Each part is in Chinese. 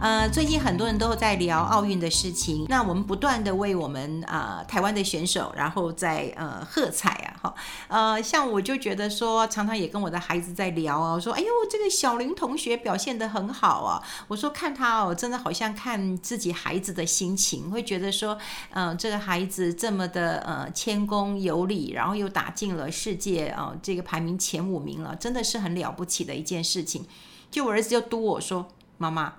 呃，最近很多人都在聊奥运的事情，那我们不断的为我们啊、台湾的选手，然后在呃喝彩啊，哈，呃，像我就觉得说，常常也跟我的孩子在聊啊，我说，哎呦，这个小林同学表现得很好啊，我说看他哦，真的好像看自己孩子的心情，会觉得说，嗯、这个孩子这么的呃谦恭有礼，然后又打进了世界啊、这个排名前五名了，真的是很了不起的一件事情。就我儿子就嘟我说，妈妈。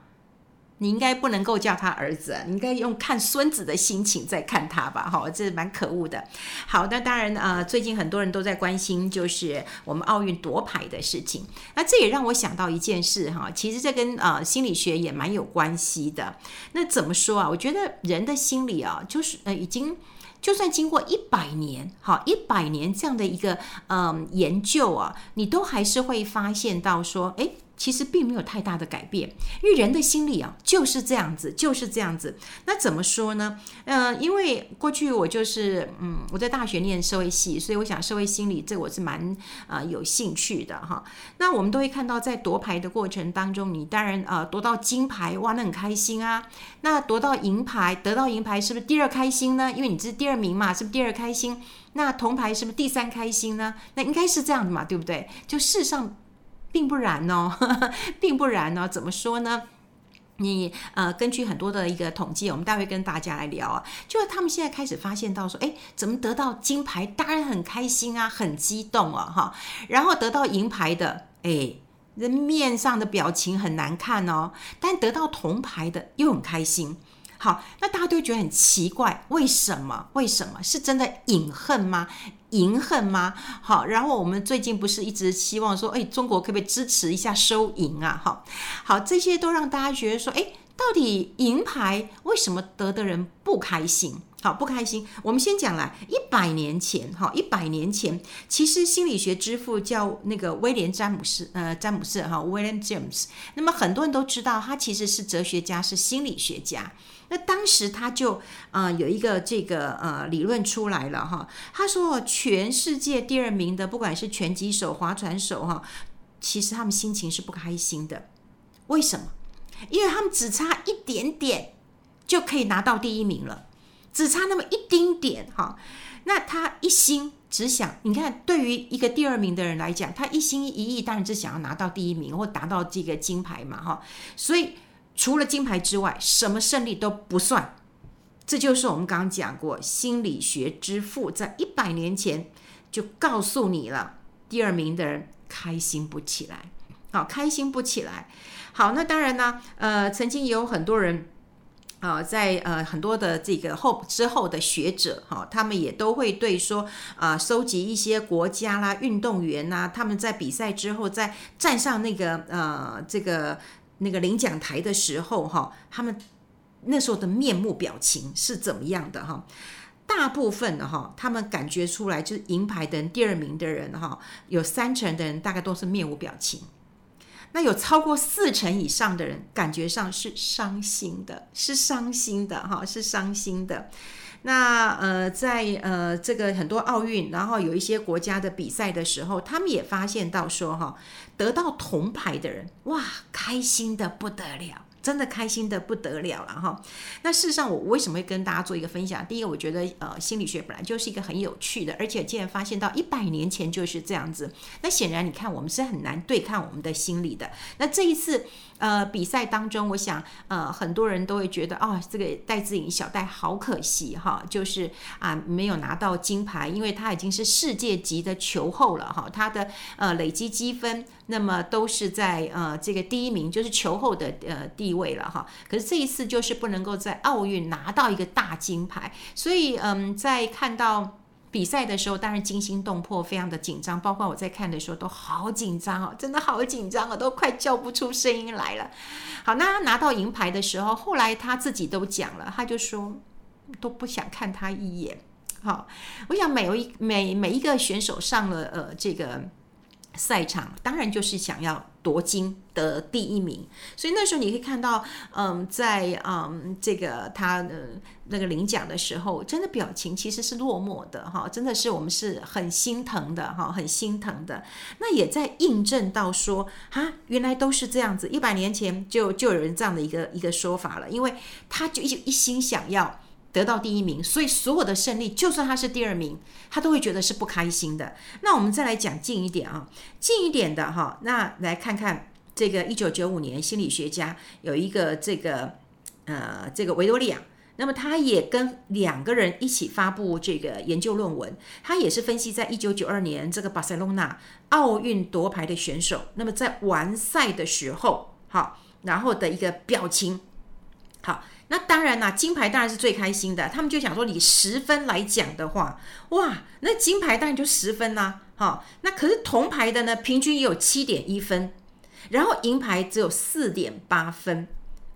你应该不能够叫他儿子，你应该用看孙子的心情在看他吧？哈，这蛮可恶的。好，那当然呃，最近很多人都在关心，就是我们奥运夺牌的事情。那这也让我想到一件事哈，其实这跟呃心理学也蛮有关系的。那怎么说啊？我觉得人的心理啊，就是呃已经就算经过一百年，哈，一百年这样的一个嗯、研究啊，你都还是会发现到说，诶。其实并没有太大的改变，因为人的心理啊就是这样子，就是这样子。那怎么说呢？呃，因为过去我就是嗯，我在大学念社会系，所以我想社会心理这我是蛮啊、有兴趣的哈。那我们都会看到，在夺牌的过程当中，你当然呃夺到金牌哇，那很开心啊。那夺到银牌，得到银牌是不是第二开心呢？因为你是第二名嘛，是不是第二开心？那铜牌是不是第三开心呢？那应该是这样的嘛，对不对？就世上。并不然哦，呵呵，并不然哦。怎么说呢？你呃，根据很多的一个统计，我们待会跟大家来聊啊。就是他们现在开始发现到说，哎，怎么得到金牌，当然很开心啊，很激动啊，哈。然后得到银牌的，哎，人面上的表情很难看哦。但得到铜牌的又很开心。好，那大家都觉得很奇怪，为什么？为什么？是真的隐恨吗？赢恨吗？好，然后我们最近不是一直希望说，哎，中国可不可以支持一下收银啊？好，好，这些都让大家觉得说，哎，到底银牌为什么得的人不开心？好，不开心。我们先讲来，一百年前，哈，一百年前，其实心理学之父叫那个威廉詹姆斯，呃，詹姆斯哈，William James。那么很多人都知道，他其实是哲学家，是心理学家。那当时他就啊、呃、有一个这个呃理论出来了哈，他说全世界第二名的不管是拳击手、划船手哈，其实他们心情是不开心的。为什么？因为他们只差一点点就可以拿到第一名了，只差那么一丁点哈。那他一心只想，你看对于一个第二名的人来讲，他一心一意当然是想要拿到第一名或达到这个金牌嘛哈，所以。除了金牌之外，什么胜利都不算。这就是我们刚刚讲过，心理学之父在一百年前就告诉你了：第二名的人开心不起来，好，开心不起来。好，那当然呢，呃，曾经也有很多人啊、在呃很多的这个后之后的学者哈、他们也都会对说啊，收、集一些国家啦、运动员呐，他们在比赛之后在站上那个呃这个。那个领奖台的时候，哈，他们那时候的面目表情是怎么样的？哈，大部分的哈，他们感觉出来就是银牌的，第二名的人，哈，有三成的人大概都是面无表情。那有超过四成以上的人，感觉上是伤心的，是伤心的，哈，是伤心的。那呃，在呃这个很多奥运，然后有一些国家的比赛的时候，他们也发现到说哈，得到铜牌的人，哇，开心的不得了。真的开心得不得了了哈！那事实上，我为什么会跟大家做一个分享？第一个，我觉得呃，心理学本来就是一个很有趣的，而且竟然发现到一百年前就是这样子。那显然，你看我们是很难对抗我们的心理的。那这一次呃比赛当中，我想呃很多人都会觉得啊、哦，这个戴志颖小戴好可惜哈，就是啊没有拿到金牌，因为他已经是世界级的球后了哈，他的呃累积积分那么都是在呃这个第一名，就是球后的呃。地位了哈，可是这一次就是不能够在奥运拿到一个大金牌，所以嗯，在看到比赛的时候，当然惊心动魄，非常的紧张。包括我在看的时候都好紧张哦，真的好紧张啊，都快叫不出声音来了。好，那他拿到银牌的时候，后来他自己都讲了，他就说都不想看他一眼。好，我想每一每每一个选手上了呃这个。赛场当然就是想要夺金得第一名，所以那时候你可以看到，嗯，在嗯这个他的那个领奖的时候，真的表情其实是落寞的哈，真的是我们是很心疼的哈，很心疼的。那也在印证到说啊，原来都是这样子，一百年前就就有人这样的一个一个说法了，因为他就一一心想要。得到第一名，所以所有的胜利，就算他是第二名，他都会觉得是不开心的。那我们再来讲近一点啊，近一点的哈，那来看看这个一九九五年，心理学家有一个这个呃这个维多利亚，那么他也跟两个人一起发布这个研究论文，他也是分析在一九九二年这个巴塞隆纳奥运夺牌的选手，那么在完赛的时候，好，然后的一个表情，好。那当然啦，金牌当然是最开心的。他们就想说，以十分来讲的话，哇，那金牌当然就十分啦，哈。那可是铜牌的呢，平均也有七点一分，然后银牌只有四点八分。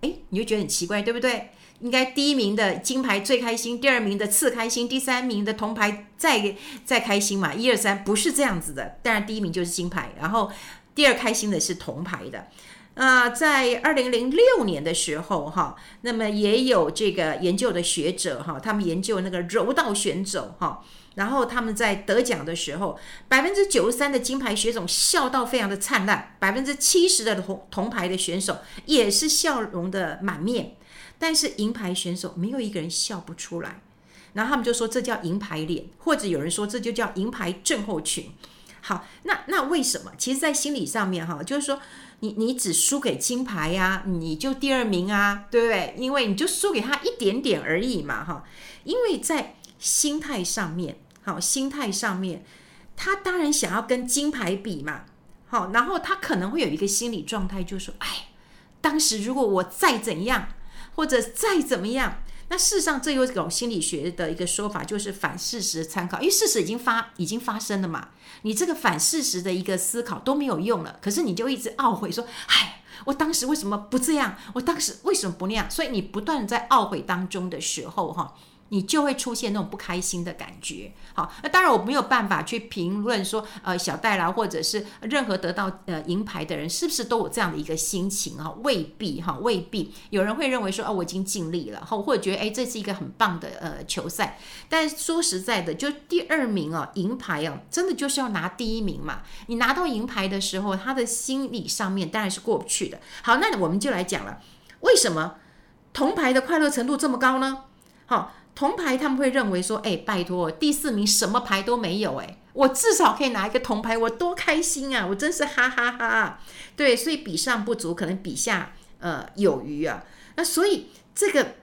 诶，你就觉得很奇怪，对不对？应该第一名的金牌最开心，第二名的次开心，第三名的铜牌再再开心嘛？一二三，不是这样子的。当然第一名就是金牌，然后第二开心的是铜牌的。啊，在二零零六年的时候，哈，那么也有这个研究的学者，哈，他们研究那个柔道选手，哈，然后他们在得奖的时候，百分之九十三的金牌选手笑到非常的灿烂，百分之七十的铜铜牌的选手也是笑容的满面，但是银牌选手没有一个人笑不出来，然后他们就说这叫银牌脸，或者有人说这就叫银牌症候群。好，那那为什么？其实，在心理上面，哈，就是说。你你只输给金牌呀，你就第二名啊，对不对？因为你就输给他一点点而已嘛，哈。因为在心态上面，好，心态上面，他当然想要跟金牌比嘛，好，然后他可能会有一个心理状态，就是说，哎，当时如果我再怎样，或者再怎么样。那事实上，这有一种心理学的一个说法，就是反事实参考，因为事实已经发已经发生了嘛，你这个反事实的一个思考都没有用了，可是你就一直懊悔说，哎，我当时为什么不这样？我当时为什么不那样？所以你不断在懊悔当中的时候，哈。你就会出现那种不开心的感觉。好，那当然我没有办法去评论说，呃，小戴啦，或者是任何得到呃银牌的人，是不是都有这样的一个心情哈？未必哈，未必。有人会认为说，哦，我已经尽力了，哈或者觉得，哎，这是一个很棒的呃球赛。但说实在的，就第二名啊，银牌啊，真的就是要拿第一名嘛。你拿到银牌的时候，他的心理上面当然是过不去的。好，那我们就来讲了，为什么铜牌的快乐程度这么高呢？好。铜牌他们会认为说，哎，拜托，第四名什么牌都没有，哎，我至少可以拿一个铜牌，我多开心啊！我真是哈哈哈。对，所以比上不足，可能比下呃有余啊。那所以这个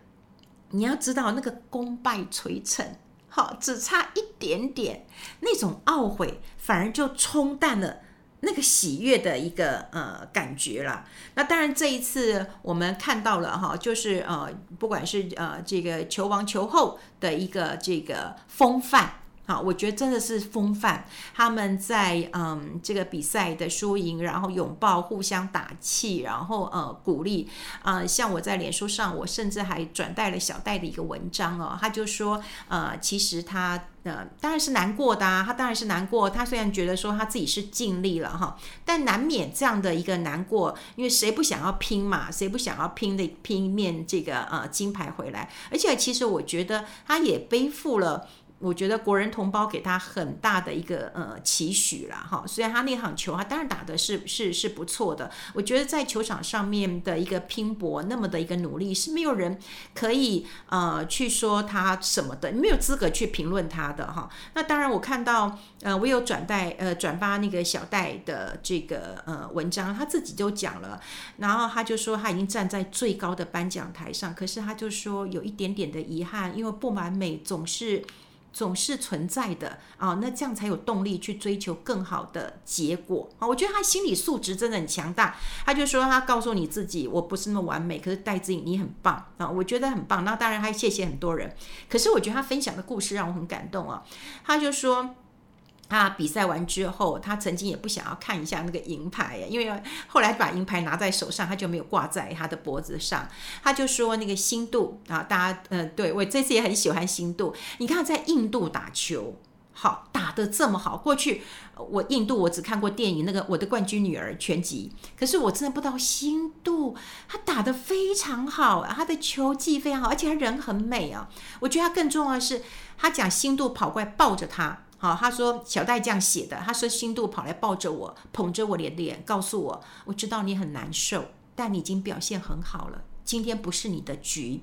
你要知道，那个功败垂成，好，只差一点点，那种懊悔反而就冲淡了。那个喜悦的一个呃感觉啦，那当然这一次我们看到了哈，就是呃不管是呃这个球王球后的一个这个风范。好，我觉得真的是风范。他们在嗯这个比赛的输赢，然后拥抱、互相打气，然后呃鼓励。呃，像我在脸书上，我甚至还转带了小戴的一个文章哦，他就说呃其实他呃当然是难过的啊，他当然是难过。他虽然觉得说他自己是尽力了哈，但难免这样的一个难过，因为谁不想要拼嘛？谁不想要拼的拼一面这个呃金牌回来？而且其实我觉得他也背负了。我觉得国人同胞给他很大的一个呃期许啦，哈，虽然他那场球他当然打的是是是不错的，我觉得在球场上面的一个拼搏，那么的一个努力是没有人可以呃去说他什么的，没有资格去评论他的哈。那当然我看到呃我有转带呃转发那个小戴的这个呃文章，他自己就讲了，然后他就说他已经站在最高的颁奖台上，可是他就说有一点点的遗憾，因为不完美总是。总是存在的啊，那这样才有动力去追求更好的结果啊！我觉得他心理素质真的很强大。他就说他告诉你自己，我不是那么完美，可是戴志颖你很棒啊！我觉得很棒。那当然还谢谢很多人，可是我觉得他分享的故事让我很感动啊。他就说。他比赛完之后，他曾经也不想要看一下那个银牌，因为后来把银牌拿在手上，他就没有挂在他的脖子上。他就说那个新度啊，大家嗯、对，我这次也很喜欢新度。你看在印度打球，好打得这么好。过去我印度我只看过电影那个《我的冠军女儿》全集，可是我真的不知道新度他打得非常好，他的球技非常好，而且他人很美啊。我觉得他更重要的是，他讲新度跑过来抱着他。好，他说小戴这样写的，他说新度跑来抱着我，捧着我的脸，告诉我，我知道你很难受，但你已经表现很好了，今天不是你的局。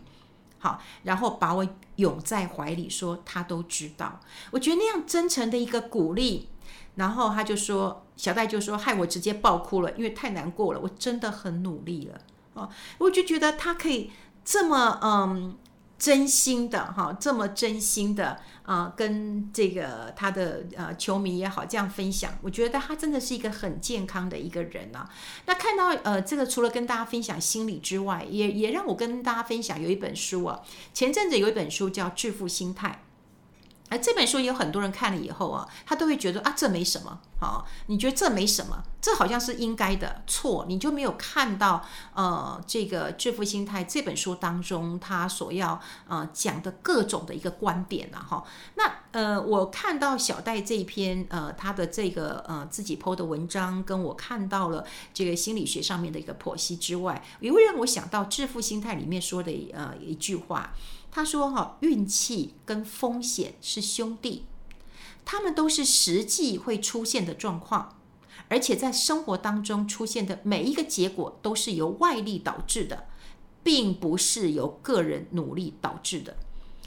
好，然后把我拥在怀里，说他都知道。我觉得那样真诚的一个鼓励，然后他就说，小戴就说，害我直接爆哭了，因为太难过了，我真的很努力了。哦，我就觉得他可以这么嗯。真心的哈，这么真心的啊，跟这个他的呃球迷也好这样分享，我觉得他真的是一个很健康的一个人啊。那看到呃这个，除了跟大家分享心理之外，也也让我跟大家分享有一本书啊，前阵子有一本书叫《致富心态》。而这本书有很多人看了以后啊，他都会觉得啊，这没什么，好，你觉得这没什么，这好像是应该的，错，你就没有看到呃，这个致富心态这本书当中他所要呃讲的各种的一个观点了哈。那呃，我看到小戴这一篇呃他的这个呃自己 po 的文章，跟我看到了这个心理学上面的一个剖析之外，也会让我想到致富心态里面说的呃一句话。他说：“哈，运气跟风险是兄弟，他们都是实际会出现的状况，而且在生活当中出现的每一个结果都是由外力导致的，并不是由个人努力导致的。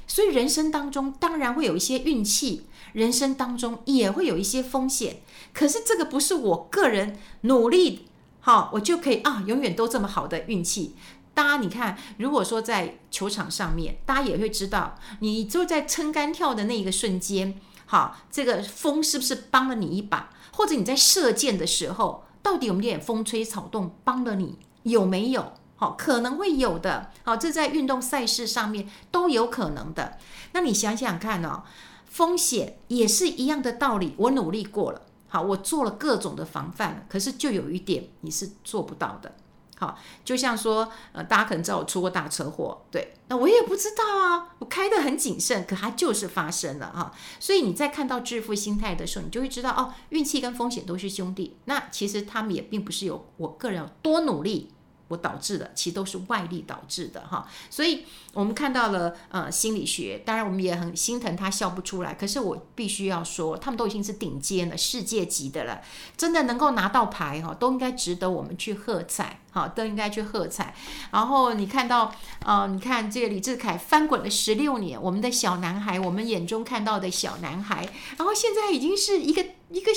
所以人生当中当然会有一些运气，人生当中也会有一些风险。可是这个不是我个人努力，好，我就可以啊，永远都这么好的运气。”大家你看，如果说在球场上面，大家也会知道，你就在撑杆跳的那一个瞬间，好，这个风是不是帮了你一把？或者你在射箭的时候，到底有没有点风吹草动帮了你？有没有？好，可能会有的。好，这在运动赛事上面都有可能的。那你想想看哦，风险也是一样的道理。我努力过了，好，我做了各种的防范，可是就有一点你是做不到的。好，就像说，呃，大家可能知道我出过大车祸，对，那我也不知道啊，我开得很谨慎，可它就是发生了哈。所以你在看到致富心态的时候，你就会知道哦，运气跟风险都是兄弟。那其实他们也并不是有我个人有多努力。我导致的，其实都是外力导致的哈，所以我们看到了呃心理学，当然我们也很心疼他笑不出来，可是我必须要说，他们都已经是顶尖了世界级的了，真的能够拿到牌哈，都应该值得我们去喝彩哈，都应该去喝彩。然后你看到呃，你看这个李智凯翻滚了十六年，我们的小男孩，我们眼中看到的小男孩，然后现在已经是一个一个。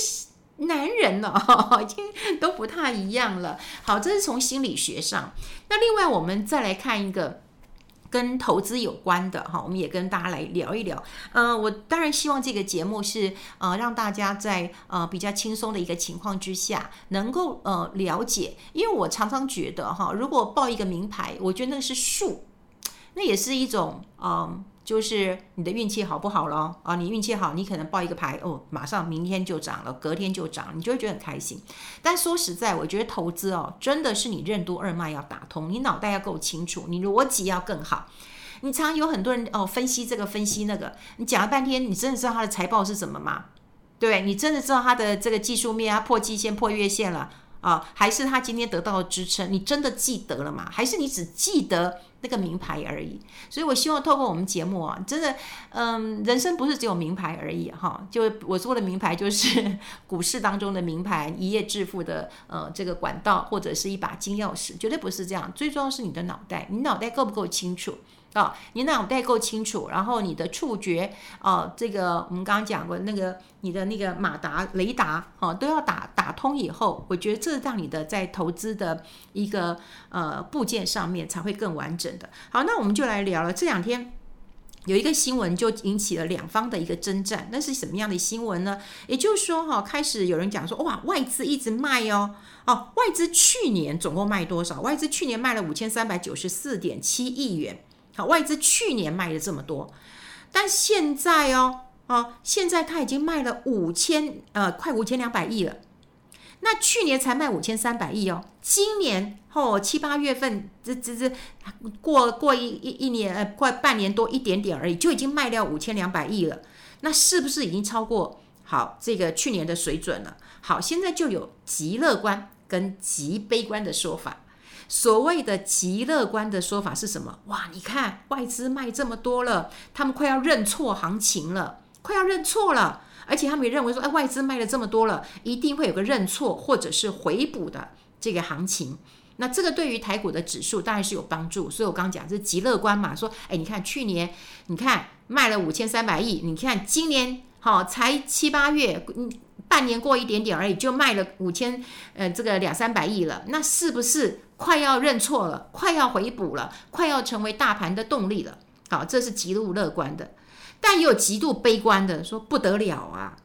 男人呢，已经都不太一样了。好，这是从心理学上。那另外，我们再来看一个跟投资有关的哈，我们也跟大家来聊一聊。呃，我当然希望这个节目是呃让大家在呃比较轻松的一个情况之下，能够呃了解。因为我常常觉得哈，如果报一个名牌，我觉得那是术，那也是一种嗯。就是你的运气好不好咯？啊，你运气好，你可能报一个牌哦，马上明天就涨了，隔天就涨，你就会觉得很开心。但说实在，我觉得投资哦，真的是你任督二脉要打通，你脑袋要够清楚，你逻辑要更好。你常常有很多人哦，分析这个分析那个，你讲了半天，你真的知道他的财报是什么吗？对，你真的知道他的这个技术面啊，破季线、破月线了啊，还是他今天得到的支撑？你真的记得了吗？还是你只记得？那个名牌而已，所以我希望透过我们节目啊，真的，嗯，人生不是只有名牌而已哈。就我说的名牌，就是股市当中的名牌，一夜致富的呃这个管道，或者是一把金钥匙，绝对不是这样。最重要是你的脑袋，你脑袋够不够清楚？啊、哦，你脑袋够清楚，然后你的触觉，哦，这个我们刚刚讲过那个你的那个马达、雷达，哦，都要打打通以后，我觉得这让你的在投资的一个呃部件上面才会更完整的。好，那我们就来聊了。这两天有一个新闻就引起了两方的一个征战，那是什么样的新闻呢？也就是说，哈，开始有人讲说，哇，外资一直卖哦，哦，外资去年总共卖多少？外资去年卖了五千三百九十四点七亿元。好，外资去年卖了这么多，但现在哦，哦，现在他已经卖了五千，呃，快五千两百亿了。那去年才卖五千三百亿哦，今年哦七八月份，这这这过过一一一年，呃，快半年多一点点而已，就已经卖掉五千两百亿了。那是不是已经超过好，这个去年的水准了。好，现在就有极乐观跟极悲观的说法。所谓的极乐观的说法是什么？哇，你看外资卖这么多了，他们快要认错行情了，快要认错了。而且他们也认为说，哎，外资卖了这么多了，一定会有个认错或者是回补的这个行情。那这个对于台股的指数当然是有帮助。所以我刚刚讲这极乐观嘛，说，哎，你看去年你看卖了五千三百亿，你看今年好才七八月，嗯，半年过一点点而已，就卖了五千，呃，这个两三百亿了，那是不是快要认错了，快要回补了，快要成为大盘的动力了？好，这是极度乐观的。但也有极度悲观的，说不得了啊，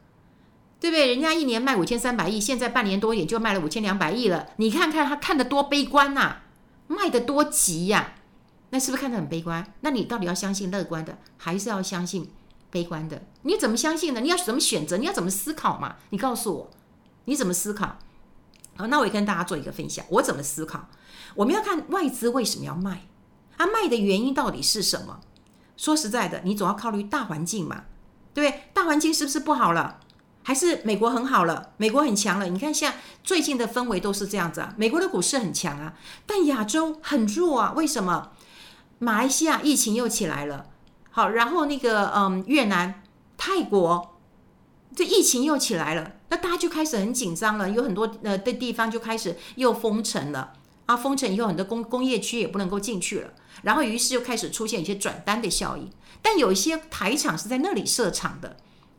对不对？人家一年卖五千三百亿，现在半年多一点就卖了五千两百亿了。你看看他看得多悲观呐，卖得多急呀，那是不是看得很悲观？那你到底要相信乐观的，还是要相信悲观的？你怎么相信呢？你要怎么选择？你要怎么思考嘛？你告诉我，你怎么思考？好，那我也跟大家做一个分享，我怎么思考？我们要看外资为什么要卖，啊卖的原因到底是什么？说实在的，你总要考虑大环境嘛，对不对？大环境是不是不好了？还是美国很好了？美国很强了？你看，像最近的氛围都是这样子啊。美国的股市很强啊，但亚洲很弱啊。为什么？马来西亚疫情又起来了。好，然后那个嗯，越南、泰国这疫情又起来了，那大家就开始很紧张了。有很多呃的地方就开始又封城了啊，封城以后很多工工业区也不能够进去了。然后，于是就开始出现一些转单的效应，但有一些台厂是在那里设厂的，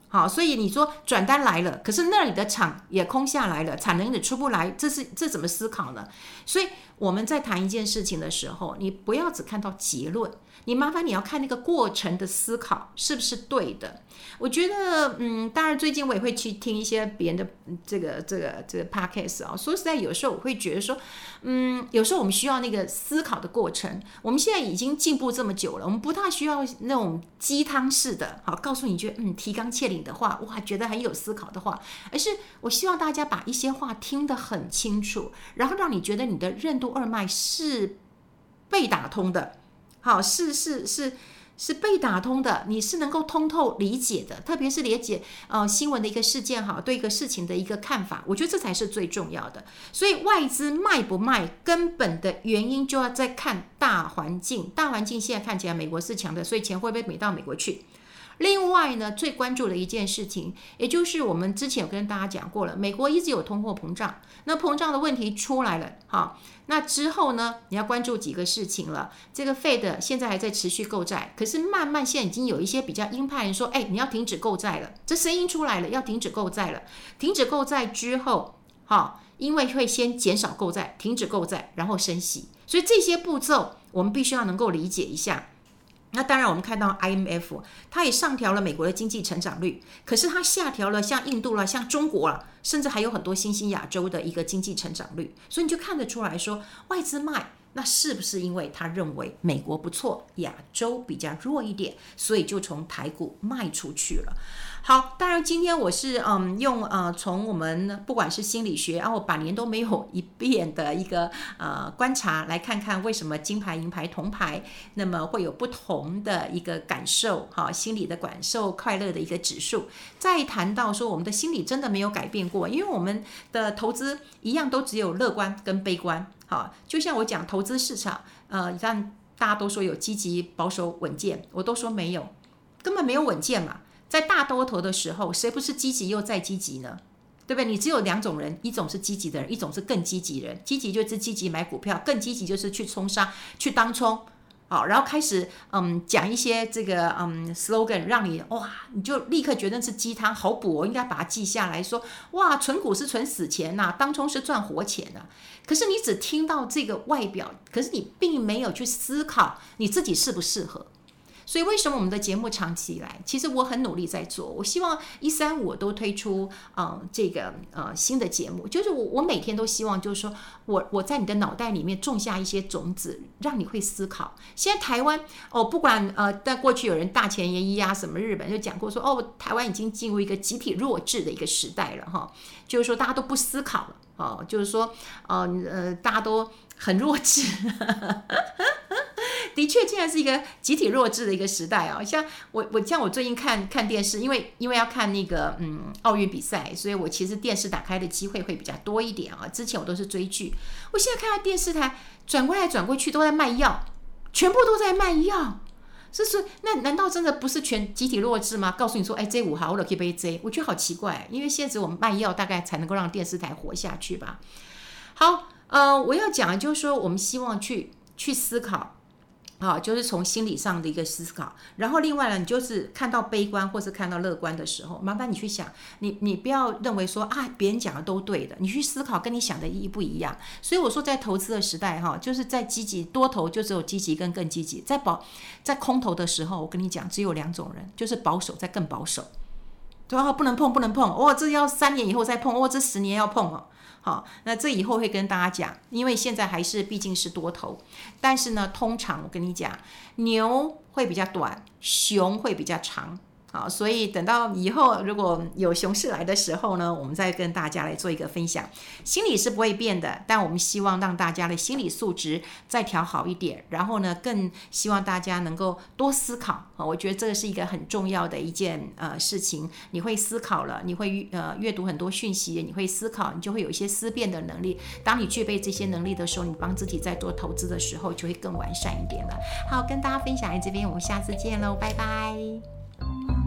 好，所以你说转单来了，可是那里的厂也空下来了，产能也出不来，这是这怎么思考呢？所以我们在谈一件事情的时候，你不要只看到结论。你麻烦你要看那个过程的思考是不是对的？我觉得，嗯，当然最近我也会去听一些别人的这个这个这个 podcast 啊。说实在，有时候我会觉得说，嗯，有时候我们需要那个思考的过程。我们现在已经进步这么久了，我们不太需要那种鸡汤式的，好，告诉你觉得嗯提纲挈领的话，哇，觉得很有思考的话，而是我希望大家把一些话听得很清楚，然后让你觉得你的任督二脉是被打通的。好，是是是是被打通的，你是能够通透理解的，特别是理解呃新闻的一个事件哈，对一个事情的一个看法，我觉得这才是最重要的。所以外资卖不卖，根本的原因就要再看大环境，大环境现在看起来美国是强的，所以钱会不会美到美国去？另外呢，最关注的一件事情，也就是我们之前有跟大家讲过了，美国一直有通货膨胀，那膨胀的问题出来了，哈，那之后呢，你要关注几个事情了。这个 Fed 现在还在持续购债，可是慢慢现在已经有一些比较鹰派人说，哎，你要停止购债了，这声音出来了，要停止购债了。停止购债之后，哈，因为会先减少购债，停止购债，然后升息，所以这些步骤我们必须要能够理解一下。那当然，我们看到 IMF，它也上调了美国的经济成长率，可是它下调了像印度啦、像中国了，甚至还有很多新兴亚洲的一个经济成长率，所以你就看得出来说，外资卖，那是不是因为他认为美国不错，亚洲比较弱一点，所以就从台股卖出去了？好，当然今天我是嗯用呃从我们不管是心理学，然后百年都没有一变的一个呃观察，来看看为什么金牌、银牌、铜牌那么会有不同的一个感受，哈，心理的感受、快乐的一个指数。再谈到说我们的心理真的没有改变过，因为我们的投资一样都只有乐观跟悲观，好，就像我讲投资市场，呃，让大家都说有积极、保守、稳健，我都说没有，根本没有稳健嘛。在大多头的时候，谁不是积极又再积极呢？对不对？你只有两种人，一种是积极的人，一种是更积极人。积极就是积极买股票，更积极就是去冲杀、去当冲，好，然后开始嗯讲一些这个嗯 slogan，让你哇，你就立刻觉得是鸡汤，好补，我应该把它记下来说哇，存股是存死钱呐，当冲是赚活钱呐。可是你只听到这个外表，可是你并没有去思考你自己适不适合。所以为什么我们的节目长期以来，其实我很努力在做。我希望一三五都推出，嗯，这个呃新的节目，就是我我每天都希望，就是说我我在你的脑袋里面种下一些种子，让你会思考。现在台湾哦，不管呃，在过去有人大前研一啊，什么日本就讲过说，哦，台湾已经进入一个集体弱智的一个时代了哈，就是说大家都不思考了，哦，就是说，呃呃，大家都很弱智。的确，现在是一个集体弱智的一个时代啊！像我，我像我最近看看电视，因为因为要看那个嗯奥运比赛，所以我其实电视打开的机会会比较多一点啊。之前我都是追剧，我现在看到电视台转过来转过去都在卖药，全部都在卖药。是是，那难道真的不是全集体弱智吗？告诉你说，哎，这五号我可以背这，我觉得好奇怪，因为现在我们卖药，大概才能够让电视台活下去吧。好，呃，我要讲的就是说，我们希望去去思考。好，就是从心理上的一个思考，然后另外呢，你就是看到悲观或是看到乐观的时候，麻烦你去想，你你不要认为说啊，别人讲的都对的，你去思考跟你想的意义不一样。所以我说，在投资的时代，哈，就是在积极多头就只有积极跟更积极，在保在空头的时候，我跟你讲，只有两种人，就是保守再更保守，对吧？不能碰，不能碰，哦，这要三年以后再碰，哦，这十年要碰哦。好，那这以后会跟大家讲，因为现在还是毕竟是多头，但是呢，通常我跟你讲，牛会比较短，熊会比较长。好，所以等到以后如果有熊市来的时候呢，我们再跟大家来做一个分享。心理是不会变的，但我们希望让大家的心理素质再调好一点。然后呢，更希望大家能够多思考啊，我觉得这个是一个很重要的一件呃事情。你会思考了，你会呃阅读很多讯息，你会思考，你就会有一些思辨的能力。当你具备这些能力的时候，你帮自己在做投资的时候就会更完善一点了。好，跟大家分享在这边，我们下次见喽，拜拜。